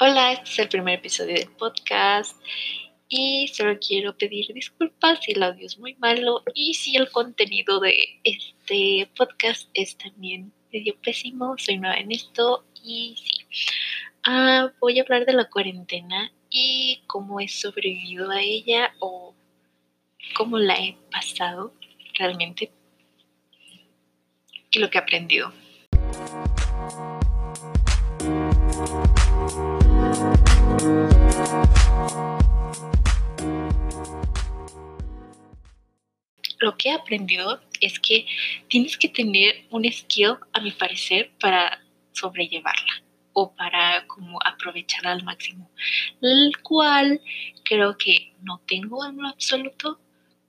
Hola, este es el primer episodio del podcast y solo quiero pedir disculpas si el audio es muy malo y si el contenido de este podcast es también medio pésimo. Soy nueva en esto y sí. Ah, voy a hablar de la cuarentena y cómo he sobrevivido a ella o cómo la he pasado realmente y lo que he aprendido. Lo que he aprendido es que tienes que tener un skill, a mi parecer, para sobrellevarla o para como aprovecharla al máximo, el cual creo que no tengo en lo absoluto,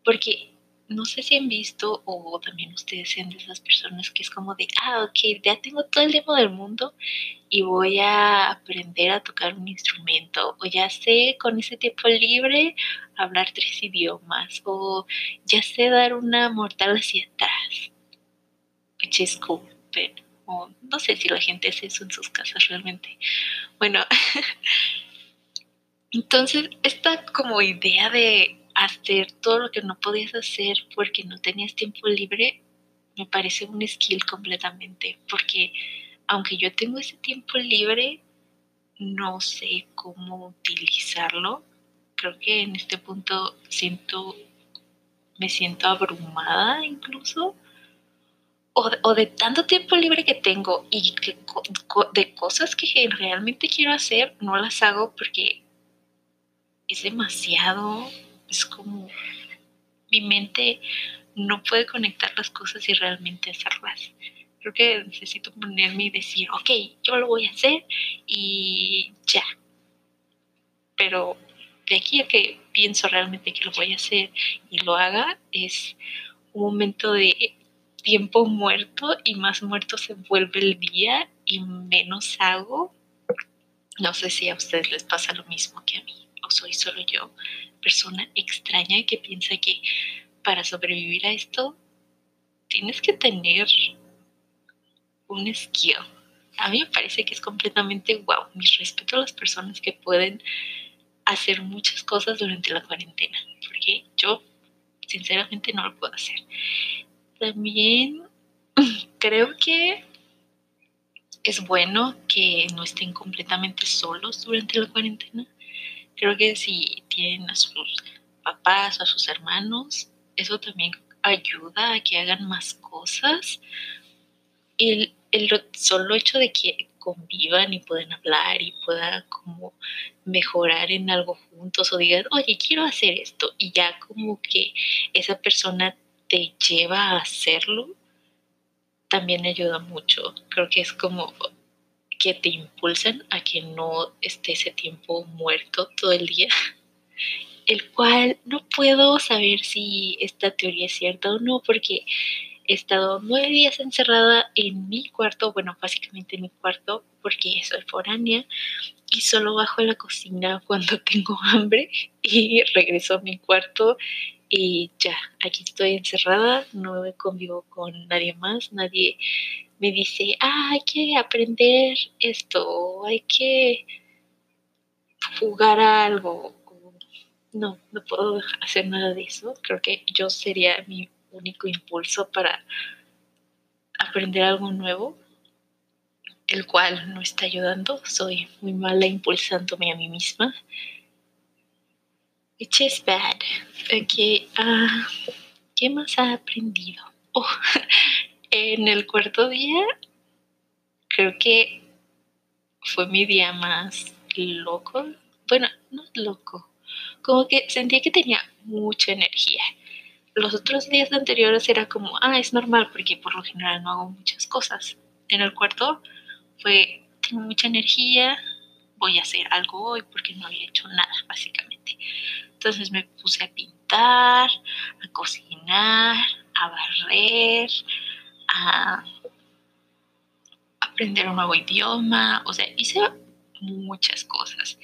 porque no sé si han visto o también ustedes sean de esas personas que es como de, ah, ok, ya tengo todo el tiempo del mundo y voy a aprender a tocar un instrumento o ya sé con ese tiempo libre hablar tres idiomas o ya sé dar una mortal hacia atrás, which is cool, pero no sé si la gente hace eso en sus casas realmente. Bueno, entonces esta como idea de hacer todo lo que no podías hacer porque no tenías tiempo libre, me parece un skill completamente, porque aunque yo tengo ese tiempo libre, no sé cómo utilizarlo. Creo que en este punto siento, me siento abrumada incluso. O, o de tanto tiempo libre que tengo y que, de cosas que realmente quiero hacer, no las hago porque es demasiado es como mi mente no puede conectar las cosas y realmente hacerlas. Creo que necesito ponerme y decir, ok, yo lo voy a hacer y ya. Pero de aquí a que pienso realmente que lo voy a hacer y lo haga, es un momento de tiempo muerto y más muerto se vuelve el día y menos hago. No sé si a ustedes les pasa lo mismo que a mí soy solo yo, persona extraña que piensa que para sobrevivir a esto tienes que tener un skill. A mí me parece que es completamente wow. Mi respeto a las personas que pueden hacer muchas cosas durante la cuarentena, porque yo sinceramente no lo puedo hacer. También creo que es bueno que no estén completamente solos durante la cuarentena. Creo que si tienen a sus papás o a sus hermanos, eso también ayuda a que hagan más cosas. El, el solo hecho de que convivan y puedan hablar y puedan como mejorar en algo juntos o digan, oye, quiero hacer esto y ya como que esa persona te lleva a hacerlo, también ayuda mucho. Creo que es como que te impulsan a que no esté ese tiempo muerto todo el día, el cual no puedo saber si esta teoría es cierta o no, porque he estado nueve días encerrada en mi cuarto, bueno, básicamente en mi cuarto, porque soy foránea y solo bajo la cocina cuando tengo hambre y regreso a mi cuarto y ya, aquí estoy encerrada, no convivo con nadie más, nadie me dice, ah, hay que aprender esto, hay que jugar a algo. No, no puedo hacer nada de eso. Creo que yo sería mi único impulso para aprender algo nuevo, el cual no está ayudando. Soy muy mala impulsándome a mí misma. Which is bad. Okay, uh, ¿Qué más ha aprendido? Oh, en el cuarto día, creo que fue mi día más loco. Bueno, no loco. Como que sentía que tenía mucha energía. Los otros días anteriores era como, ah, es normal porque por lo general no hago muchas cosas. En el cuarto fue, tengo mucha energía, voy a hacer algo hoy porque no había hecho nada, básicamente. Entonces me puse a pintar, a cocinar, a barrer, a aprender un nuevo idioma, o sea, hice muchas cosas.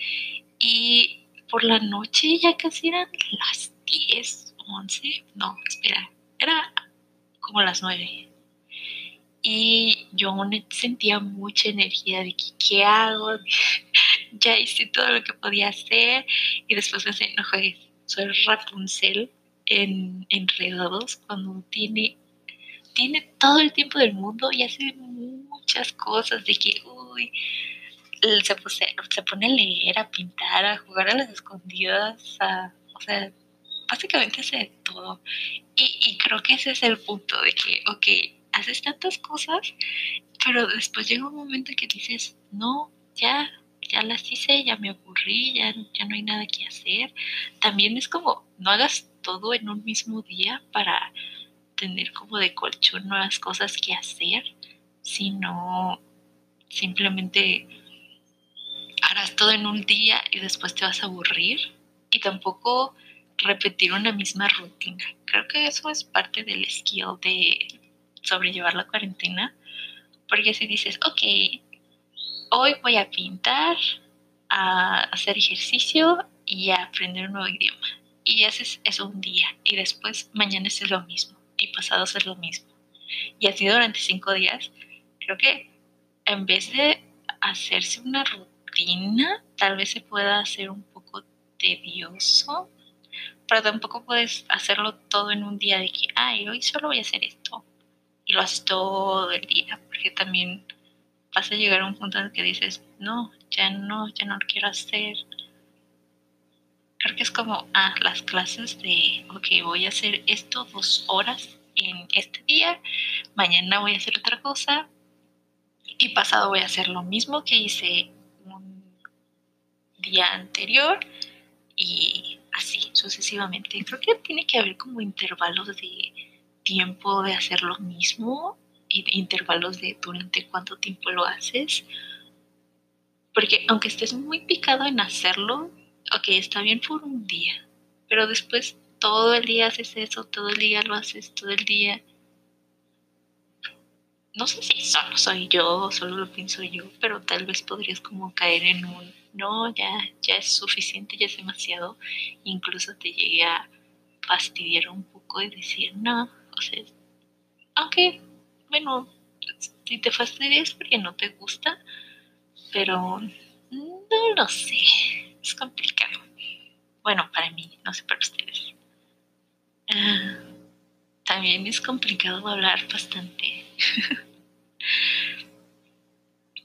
Y por la noche ya casi eran las 10, 11, no, espera, era como las 9. Y yo sentía mucha energía de que, qué hago, ya hice todo lo que podía hacer y después me dicen, no juegues, soy Rapunzel en Enredados cuando tiene, tiene todo el tiempo del mundo y hace muchas cosas de que, uy, se, se pone a leer, a pintar, a jugar a las escondidas, a, o sea, básicamente hace de todo. Y, y creo que ese es el punto de que, ok, haces tantas cosas, pero después llega un momento que dices, no, ya, ya las hice, ya me aburrí, ya, ya no hay nada que hacer. También es como, no hagas todo en un mismo día para tener como de colchón nuevas cosas que hacer, sino simplemente harás todo en un día y después te vas a aburrir y tampoco repetir una misma rutina. Creo que eso es parte del skill de sobrellevar la cuarentena, porque si dices, ok, hoy voy a pintar, a hacer ejercicio y a aprender un nuevo idioma. Y haces eso un día y después mañana es lo mismo y pasado es lo mismo. Y así durante cinco días, creo que en vez de hacerse una rutina, tal vez se pueda hacer un poco tedioso, pero tampoco puedes hacerlo todo en un día de que, ay, hoy solo voy a hacer esto. Y lo haces todo el día, porque también vas a llegar a un punto en el que dices, no, ya no, ya no lo quiero hacer. Creo que es como, ah, las clases de, ok, voy a hacer esto dos horas en este día, mañana voy a hacer otra cosa y pasado voy a hacer lo mismo que hice un día anterior y así sucesivamente. Creo que tiene que haber como intervalos de tiempo de hacer lo mismo intervalos de durante cuánto tiempo lo haces. Porque aunque estés muy picado en hacerlo, ok, está bien por un día, pero después todo el día haces eso, todo el día lo haces, todo el día. No sé si solo soy yo, solo lo pienso yo, pero tal vez podrías como caer en un, no, ya, ya es suficiente, ya es demasiado, incluso te llegue a fastidiar un poco y decir, no, o sea, aunque bueno, si te fastidias porque no te gusta, pero no lo sé, es complicado. Bueno, para mí, no sé para ustedes. Ah, también es complicado hablar bastante.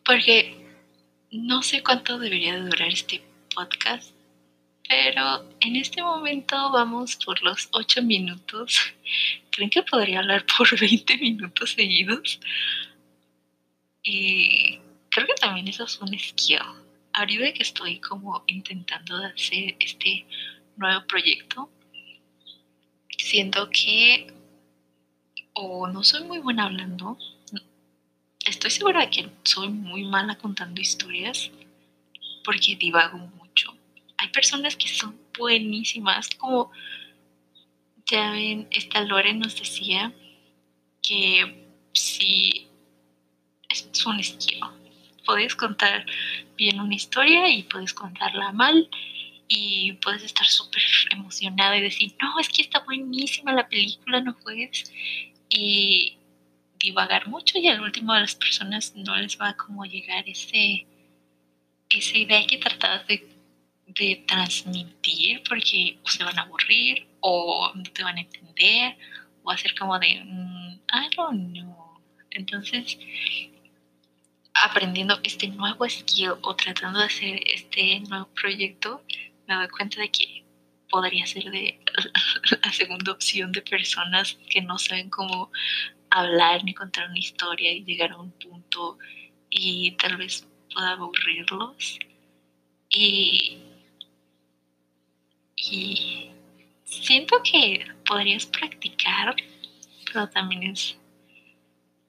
porque no sé cuánto debería de durar este podcast, pero en este momento vamos por los 8 minutos. ¿Creen que podría hablar por 20 minutos seguidos? Y creo que también eso es un skill. Ahorita que estoy como intentando hacer este nuevo proyecto, siento que o no soy muy buena hablando, estoy segura de que soy muy mala contando historias porque divago personas que son buenísimas, como ya ven, esta Lore nos decía que si es un estilo, puedes contar bien una historia y puedes contarla mal y puedes estar súper emocionada y decir, no, es que está buenísima la película, no juegues. Y divagar mucho y al último a las personas no les va como llegar ese, esa idea que tratabas de de transmitir porque se van a aburrir o no te van a entender o hacer como de, mm, I don't know. Entonces, aprendiendo este nuevo skill o tratando de hacer este nuevo proyecto, me doy cuenta de que podría ser de la segunda opción de personas que no saben cómo hablar ni contar una historia y llegar a un punto y tal vez pueda aburrirlos. Y y siento que podrías practicar, pero también es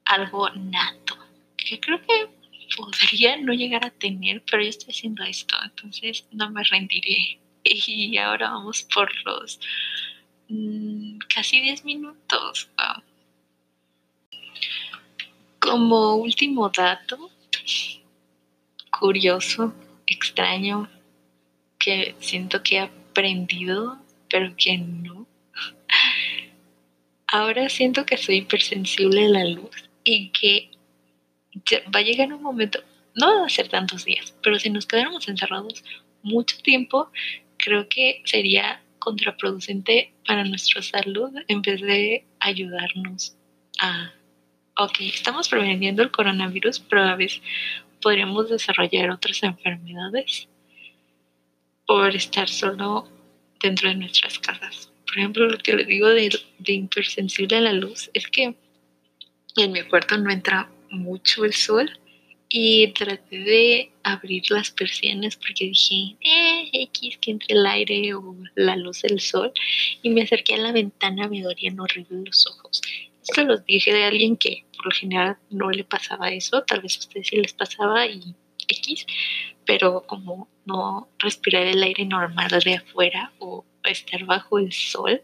algo nato, que creo que podría no llegar a tener, pero yo estoy haciendo esto, entonces no me rendiré. Y ahora vamos por los mm, casi 10 minutos. Como último dato, curioso, extraño, que siento que aprendido, pero que no. Ahora siento que soy hipersensible a la luz y que va a llegar un momento, no va a ser tantos días, pero si nos quedáramos encerrados mucho tiempo, creo que sería contraproducente para nuestra salud en vez de ayudarnos a, ok, estamos preveniendo el coronavirus, pero a veces podríamos desarrollar otras enfermedades por estar solo dentro de nuestras casas. Por ejemplo, lo que les digo de, de a la luz es que en mi cuarto no entra mucho el sol y traté de abrir las persianas porque dije, eh, X, que entre el aire o la luz del sol. Y me acerqué a la ventana, me dolían horrible los ojos. Esto lo dije de alguien que por lo general no le pasaba eso, tal vez a ustedes sí les pasaba y X, pero como no respirar el aire normal de afuera o estar bajo el sol,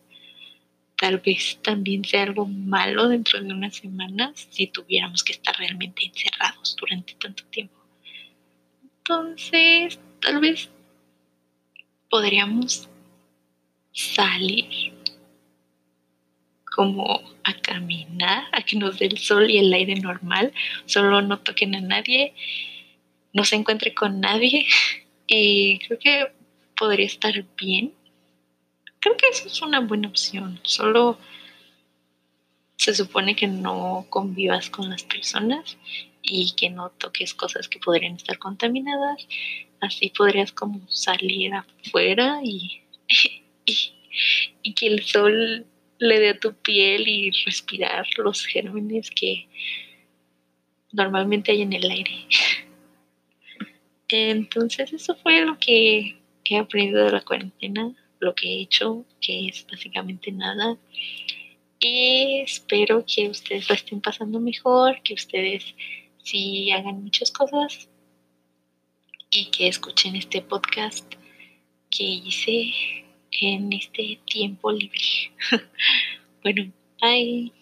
tal vez también sea algo malo dentro de unas semanas si tuviéramos que estar realmente encerrados durante tanto tiempo. Entonces, tal vez podríamos salir como a caminar, a que nos dé el sol y el aire normal, solo no toquen a nadie, no se encuentre con nadie y creo que podría estar bien Creo que eso es una buena opción. Solo se supone que no convivas con las personas y que no toques cosas que podrían estar contaminadas. Así podrías como salir afuera y, y, que el sol le dé a tu piel y respirar los gérmenes que normalmente hay en el aire. Entonces eso fue lo que he aprendido de la cuarentena lo que he hecho, que es básicamente nada. Y espero que ustedes lo estén pasando mejor, que ustedes sí hagan muchas cosas y que escuchen este podcast que hice en este tiempo libre. bueno, bye.